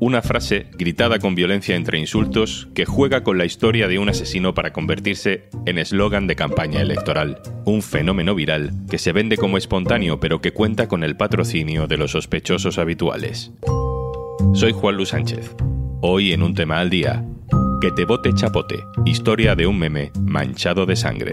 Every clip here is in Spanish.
Una frase gritada con violencia entre insultos que juega con la historia de un asesino para convertirse en eslogan de campaña electoral. Un fenómeno viral que se vende como espontáneo pero que cuenta con el patrocinio de los sospechosos habituales. Soy Juan Luis Sánchez. Hoy en un tema al día. Que te bote chapote. Historia de un meme manchado de sangre.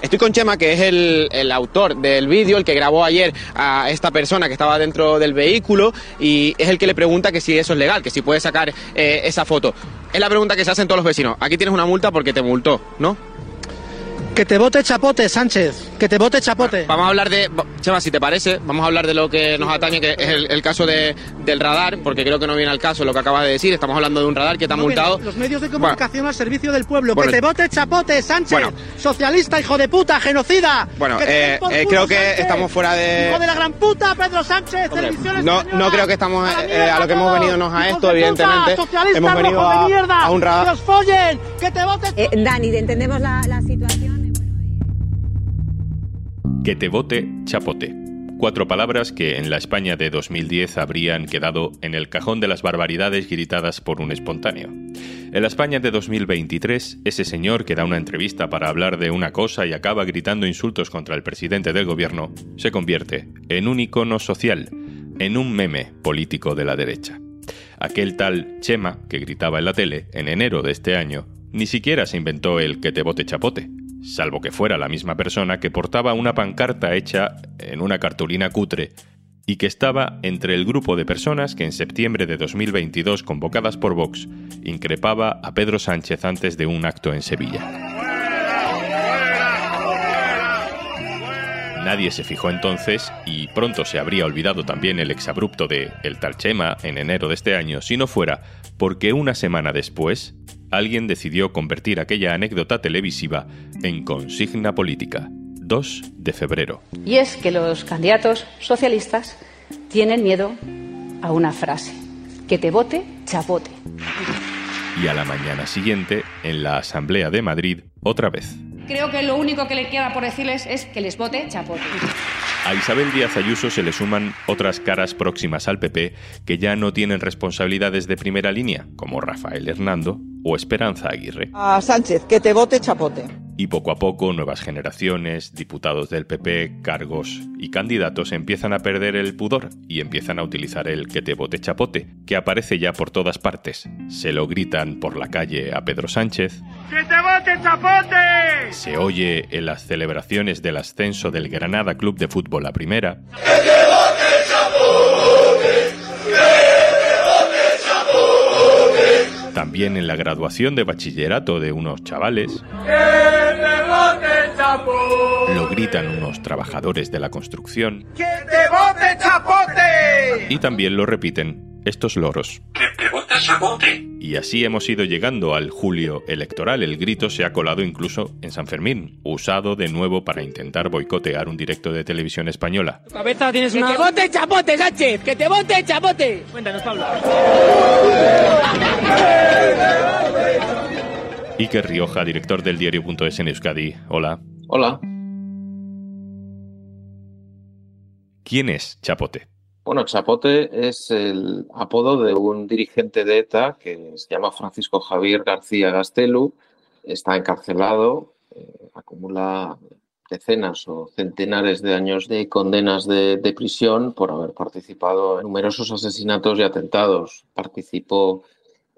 Estoy con Chema, que es el, autor del vídeo, el que grabó ayer a esta persona que estaba dentro del vehículo y es el que le pregunta que si eso es legal, que si puede sacar eh, esa foto. Es la pregunta que se hacen todos los vecinos. Aquí tienes una multa porque te multó, ¿no? Que te vote chapote, Sánchez. Que te vote chapote. Vamos a hablar de. Chema, si te parece, vamos a hablar de lo que nos atañe, que es el, caso de, del radar, porque creo que no viene al caso lo que acabas de decir. Estamos hablando de un radar que te ha multado. los medios de comunicación al servicio del pueblo. que te vote chapote, Sánchez. Socialista, hijo de puta, genocida. Bueno, eh, eh, creo que estamos fuera de. Hijo de la gran puta, Pedro Sánchez. no, no creo que estamos a, eh, a lo que hemos venido nos a esto, evidentemente. hemos venido a, a, un radar. ¡Que os follen! ¡Que te vote! Dani, entendemos la, la situación. Que te vote chapote. Cuatro palabras que en la España de 2010 habrían quedado en el cajón de las barbaridades gritadas por un espontáneo. En la España de 2023, ese señor que da una entrevista para hablar de una cosa y acaba gritando insultos contra el presidente del gobierno, se convierte en un icono social, en un meme político de la derecha. Aquel tal Chema que gritaba en la tele en enero de este año, ni siquiera se inventó el que te vote chapote salvo que fuera la misma persona que portaba una pancarta hecha en una cartulina cutre y que estaba entre el grupo de personas que en septiembre de 2022 convocadas por Vox increpaba a Pedro Sánchez antes de un acto en Sevilla. Nadie se fijó entonces, y pronto se habría olvidado también el exabrupto de El Talchema en enero de este año, si no fuera porque una semana después, alguien decidió convertir aquella anécdota televisiva en consigna política. 2 de febrero. Y es que los candidatos socialistas tienen miedo a una frase, que te vote chapote. Y a la mañana siguiente, en la Asamblea de Madrid, otra vez. Creo que lo único que le queda por decirles es que les vote chapote. A Isabel Díaz Ayuso se le suman otras caras próximas al PP que ya no tienen responsabilidades de primera línea, como Rafael Hernando o Esperanza Aguirre. A Sánchez, que te vote chapote. Y poco a poco nuevas generaciones, diputados del PP, cargos y candidatos empiezan a perder el pudor y empiezan a utilizar el que te vote chapote, que aparece ya por todas partes. Se lo gritan por la calle a Pedro Sánchez. ¡Que te vote chapote! Se oye en las celebraciones del ascenso del Granada Club de Fútbol a primera. ¡Que También en la graduación de bachillerato de unos chavales. Lo gritan unos trabajadores de la construcción. ¡Que te bote chapote! Y también lo repiten estos loros. ¡Que te Y así hemos ido llegando al julio electoral. El grito se ha colado incluso en San Fermín, usado de nuevo para intentar boicotear un directo de televisión española. cabeza tienes una... ¡Que te vote chapote, Sánchez! ¡Que te vote chapote! Cuéntanos, Pablo. Iker Rioja, director del diario.es en Euskadi. Hola. Hola. ¿Quién es Chapote? Bueno, Chapote es el apodo de un dirigente de ETA que se llama Francisco Javier García Gastelu. Está encarcelado, eh, acumula decenas o centenares de años de condenas de, de, prisión por haber participado en numerosos asesinatos y atentados. Participó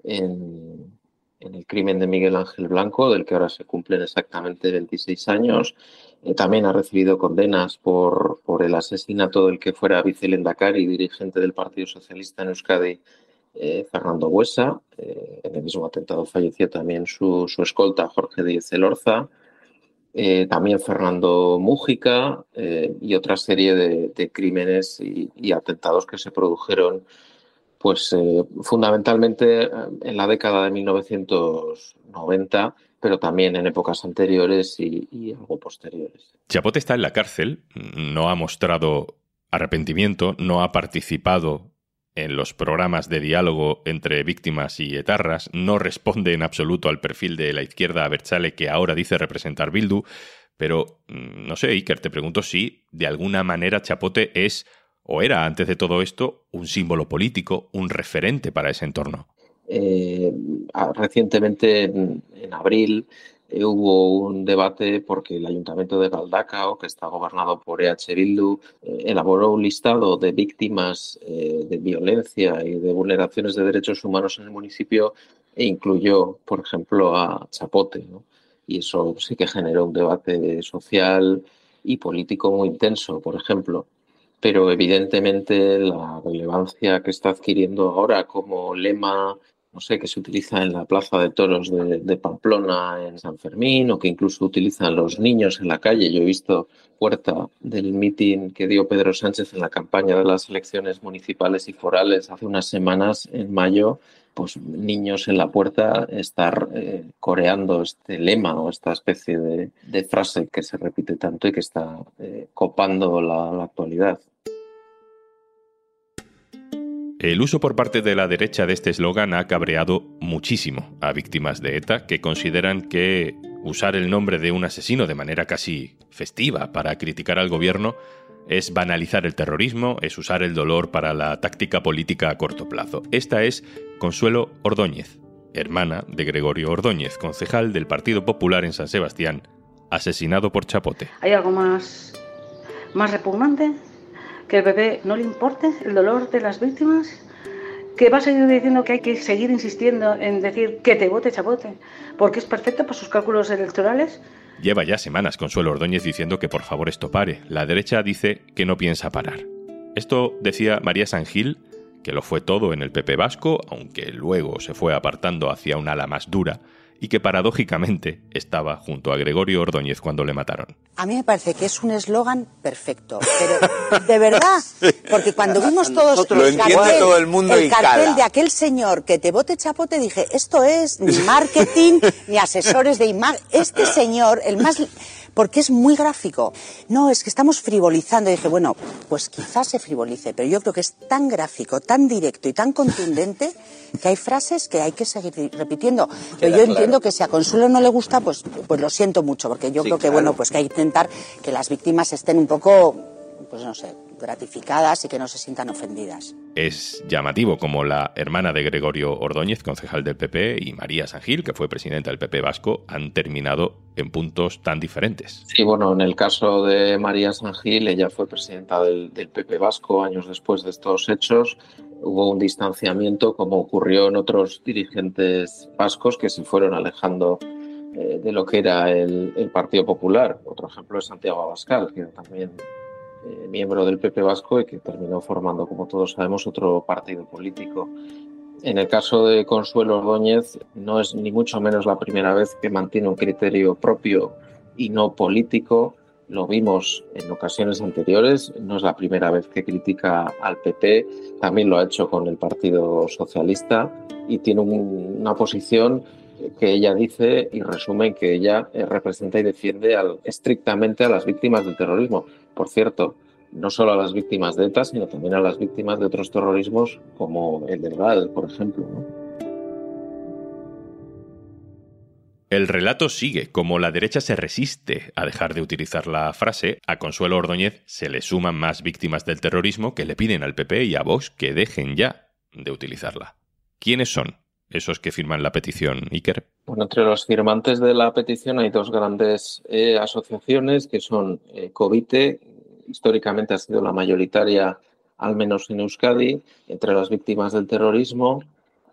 en, en el crimen de Miguel Ángel Blanco, del que ahora se cumplen exactamente 26 años. Eh, también ha recibido condenas por, por el asesinato del que fuera vicelendacari y dirigente del Partido Socialista en Euskadi, eh, Fernando Buesa. Eh, en el mismo atentado falleció también su, su escolta, Jorge Díez Elorza. También Fernando Mújica y otra serie de, crímenes y, atentados que se produjeron Pues eh, fundamentalmente en la década de 1990 pero también en épocas anteriores y, y, algo posteriores. Chapote está en la cárcel, no ha mostrado arrepentimiento, no ha participado en los programas de diálogo entre víctimas y etarras, no responde en absoluto al perfil de la izquierda Berchale que ahora dice representar Bildu, pero mm, no sé, Iker, te pregunto si de alguna manera Chapote es o era antes de todo esto un símbolo político, un referente para ese entorno. Eh, recientemente, en, abril, eh, hubo un debate porque el ayuntamiento de Galdacao, que está gobernado por EH Bildu, eh, elaboró un listado de víctimas de violencia y de vulneraciones de derechos humanos en el municipio e incluyó, por ejemplo, a Chapote. Y eso sí que generó un debate social y político muy intenso, por ejemplo pero evidentemente la relevancia que está adquiriendo ahora como lema no sé, que se utiliza en la Plaza de Toros de, Pamplona en San Fermín o que incluso utilizan los niños en la calle. Yo he visto puerta del mitin que dio Pedro Sánchez en la campaña de las elecciones municipales y forales hace unas semanas, en mayo, pues niños en la puerta estar eh, coreando este lema o esta especie de, frase que se repite tanto y que está eh, copando la actualidad. El uso por parte de la derecha de este eslogan ha cabreado muchísimo a víctimas de ETA que consideran que usar el nombre de un asesino de manera casi festiva para criticar al gobierno es banalizar el terrorismo, es usar el dolor para la táctica política a corto plazo. Esta es Consuelo Ordóñez, hermana de Gregorio Ordóñez, concejal del Partido Popular en San Sebastián, asesinado por Chapote. ¿Hay algo más, más repugnante? Que el bebé no le importe el dolor de las víctimas, que va a seguir diciendo que hay que seguir insistiendo en decir que te vote chapote, porque es perfecto para sus cálculos electorales. Lleva ya semanas Consuelo Ordóñez diciendo que por favor esto pare. La derecha dice que no piensa parar. Esto decía María Sangil, que lo fue todo en el PP vasco, aunque luego se fue apartando hacia un ala más dura y que paradójicamente estaba junto a Gregorio Ordóñez cuando le mataron. A mí me parece que es un eslogan perfecto, pero de verdad, porque cuando vimos todos el cartel, todo el, mundo el cartel de aquel señor que te bote chapote, dije, esto es ni marketing, ni asesores de imagen, este señor, el más porque es muy gráfico. No, es que estamos frivolizando. Y dije, bueno, pues quizás se frivolice, pero yo creo que es tan gráfico, tan directo y tan contundente que hay frases que hay que seguir repitiendo. Pero yo entiendo que si a Consuelo no le gusta, pues, pues lo siento mucho, porque yo creo que, bueno, pues que hay que intentar que las víctimas estén un poco, pues no sé, gratificadas y que no se sientan ofendidas. Es llamativo como la hermana de Gregorio Ordóñez, concejal del PP, y María Sangil, que fue presidenta del PP vasco, han terminado en puntos tan diferentes. Sí, bueno, en el caso de María Sangil, ella fue presidenta del, PP vasco años después de estos hechos. Hubo un distanciamiento, como ocurrió en otros dirigentes vascos que se fueron alejando eh, de lo que era el, Partido Popular. Otro ejemplo es Santiago Abascal, que también eh, miembro del PP Vasco y que terminó formando, como todos sabemos, otro partido político. En el caso de Consuelo Ordóñez, no es ni mucho menos la primera vez que mantiene un criterio propio y no político. Lo vimos en ocasiones anteriores, no es la primera vez que critica al PP, también lo ha hecho con el Partido Socialista y tiene una posición que ella dice y resume que ella representa y defiende estrictamente a las víctimas del terrorismo. Por cierto, no solo a las víctimas de ETA, sino también a las víctimas de otros terrorismos como el del GAL, por ejemplo. El relato sigue. Como la derecha se resiste a dejar de utilizar la frase, a Consuelo Ordóñez se le suman más víctimas del terrorismo que le piden al PP y a Vox que dejen ya de utilizarla. ¿Quiénes son? esos que firman la petición, Iker? Bueno, entre los firmantes de la petición hay dos grandes eh, asociaciones que son eh, Covite, históricamente ha sido la mayoritaria, al menos en Euskadi, entre las víctimas del terrorismo,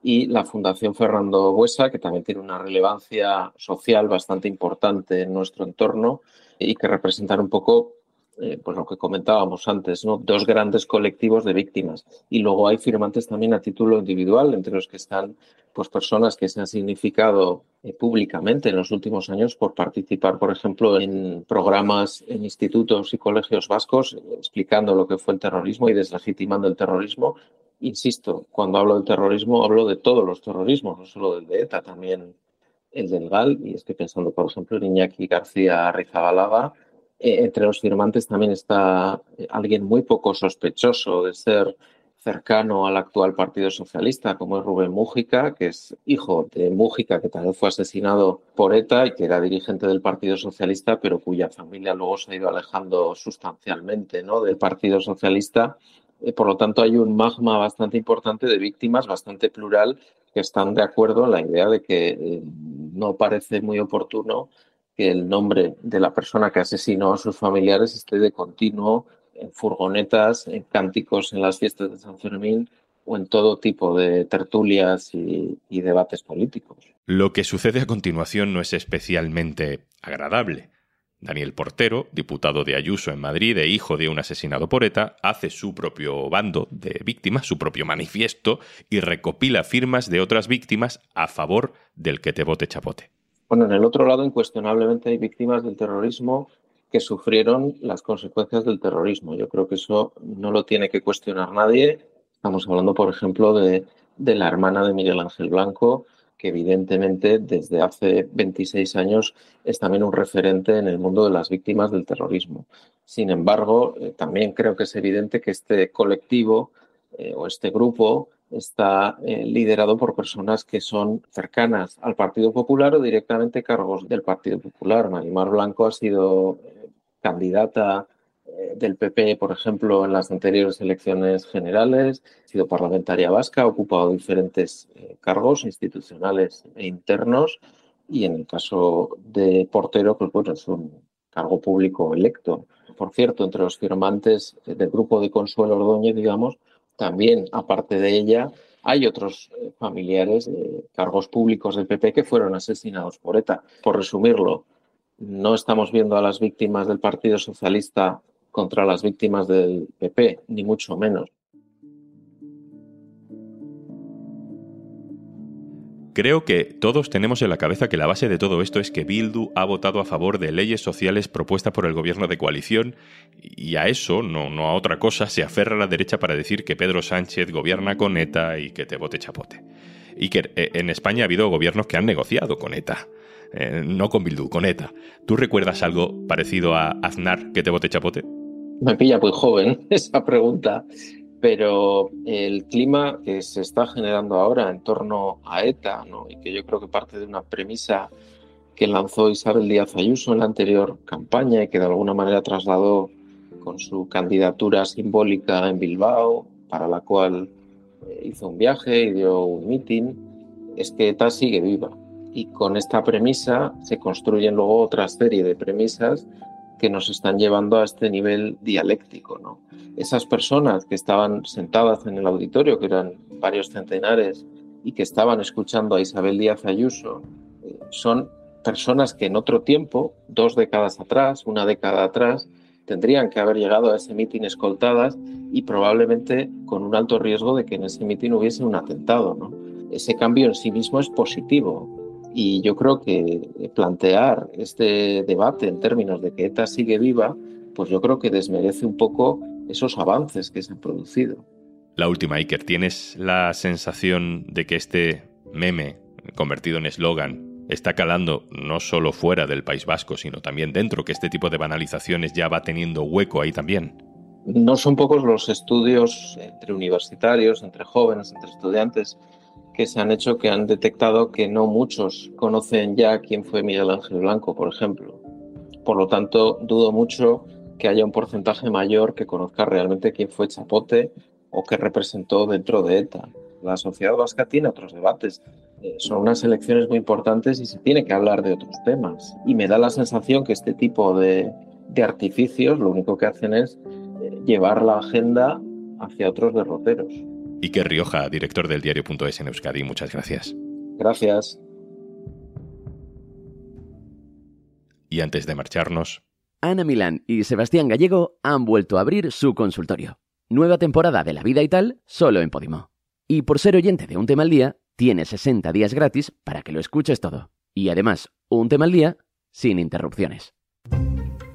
y la Fundación Fernando Buesa, que también tiene una relevancia social bastante importante en nuestro entorno y que representan un poco eh, pues lo que comentábamos antes, dos grandes colectivos de víctimas. Y luego hay firmantes también a título individual, entre los que están pues, personas que se han significado eh, públicamente en los últimos años por participar, por ejemplo, en programas en institutos y colegios vascos explicando lo que fue el terrorismo y deslegitimando el terrorismo Insisto, cuando hablo de terrorismo hablo de todos los terrorismos, no solo del de ETA, también el del GAL, y estoy pensando, por ejemplo, en Iñaki García Rizabalaga. Eh, entre los firmantes también está eh, alguien muy poco sospechoso de ser cercano al actual Partido Socialista, como es Rubén Mújica, que es hijo de Mújica, que también fue asesinado por ETA y que era dirigente del Partido Socialista, pero cuya familia luego se ha ido alejando sustancialmente ¿no? del Partido Socialista. Eh, por lo tanto, hay un magma bastante importante de víctimas, bastante plural, que están de acuerdo en la idea de que no parece muy oportuno que el nombre de la persona que asesinó a sus familiares esté de continuo en furgonetas, en cánticos en las fiestas de San Fermín o en todo tipo de tertulias y, debates políticos. Lo que sucede a continuación no es especialmente agradable. Daniel Portero, diputado de Ayuso en Madrid e hijo de un asesinado por ETA, hace su propio bando de víctimas, su propio manifiesto, y recopila firmas de otras víctimas a favor del que te vote chapote. Bueno, en el otro lado, incuestionablemente hay víctimas del terrorismo que sufrieron las consecuencias del terrorismo. Yo creo que eso no lo tiene que cuestionar nadie. Estamos hablando, por ejemplo, de, de la hermana de Miguel Ángel Blanco, que evidentemente desde hace 26 años es también un referente en el mundo de las víctimas del terrorismo. Sin embargo, eh, también creo que es evidente que este colectivo eh, o este grupo está eh, liderado por personas que son cercanas al Partido Popular o directamente cargos del Partido Popular. Marimar Blanco ha sido candidata del PP, por ejemplo, en las anteriores elecciones generales, ha sido parlamentaria vasca, ha ocupado diferentes eh, cargos institucionales e internos y en el caso de Portero, pues bueno, es un cargo público electo. Por cierto, entre los firmantes del grupo de Consuelo Ordóñez, digamos, también, aparte de ella, hay otros eh, familiares de cargos públicos del PP que fueron asesinados por ETA. Por resumirlo, no estamos viendo a las víctimas del Partido Socialista contra las víctimas del PP, ni mucho menos. Creo que todos tenemos en la cabeza que la base de todo esto es que Bildu ha votado a favor de leyes sociales propuestas por el gobierno de coalición y a eso, no, a otra cosa, se aferra la derecha para decir que Pedro Sánchez gobierna con ETA y que te vote chapote. Y que eh, en España ha habido gobiernos que han negociado con ETA. Eh, no con Bildu, con ETA. ¿Tú recuerdas algo parecido a Aznar que te vote chapote? Me pilla muy joven esa pregunta, pero el clima que se está generando ahora en torno a ETA, ¿no? y que yo creo que parte de una premisa que lanzó Isabel Díaz Ayuso en la anterior campaña y que de alguna manera trasladó con su candidatura simbólica en Bilbao, para la cual eh, hizo un viaje y dio un mitin, es que ETA sigue viva. Y con esta premisa se construyen luego otra serie de premisas que nos están llevando a este nivel dialéctico. ¿no? Esas personas que estaban sentadas en el auditorio, que eran varios centenares, y que estaban escuchando a Isabel Díaz Ayuso, eh, son personas que en otro tiempo, dos décadas atrás, una década atrás, tendrían que haber llegado a ese mitin escoltadas y probablemente con un alto riesgo de que en ese mitin hubiese un atentado. ¿no? Ese cambio en sí mismo es positivo, y yo creo que plantear este debate en términos de que ETA sigue viva, pues yo creo que desmerece un poco esos avances que se han producido. La última, Iker, ¿tienes la sensación de que este meme, convertido en eslogan, está calando no solo fuera del País Vasco, sino también dentro, que este tipo de banalizaciones ya va teniendo hueco ahí también? No son pocos los estudios entre universitarios, entre jóvenes, entre estudiantes, que se han hecho que han detectado que no muchos conocen ya quién fue Miguel Ángel Blanco, por ejemplo. Por lo tanto, dudo mucho que haya un porcentaje mayor que conozca realmente quién fue Chapote o qué representó dentro de ETA. La sociedad vasca tiene otros debates. Eh, son unas elecciones muy importantes y se tiene que hablar de otros temas. Y me da la sensación que este tipo de, artificios lo único que hacen es eh, llevar la agenda hacia otros derroteros. Iker Rioja, director del diario.es en Euskadi. Muchas gracias. Gracias. Y antes de marcharnos... Ana Milán y Sebastián Gallego han vuelto a abrir su consultorio. Nueva temporada de La Vida y Tal, solo en Podimo. Y por ser oyente de Un Tema al Día, tienes 60 días gratis para que lo escuches todo. Y además, Un Tema al Día sin interrupciones.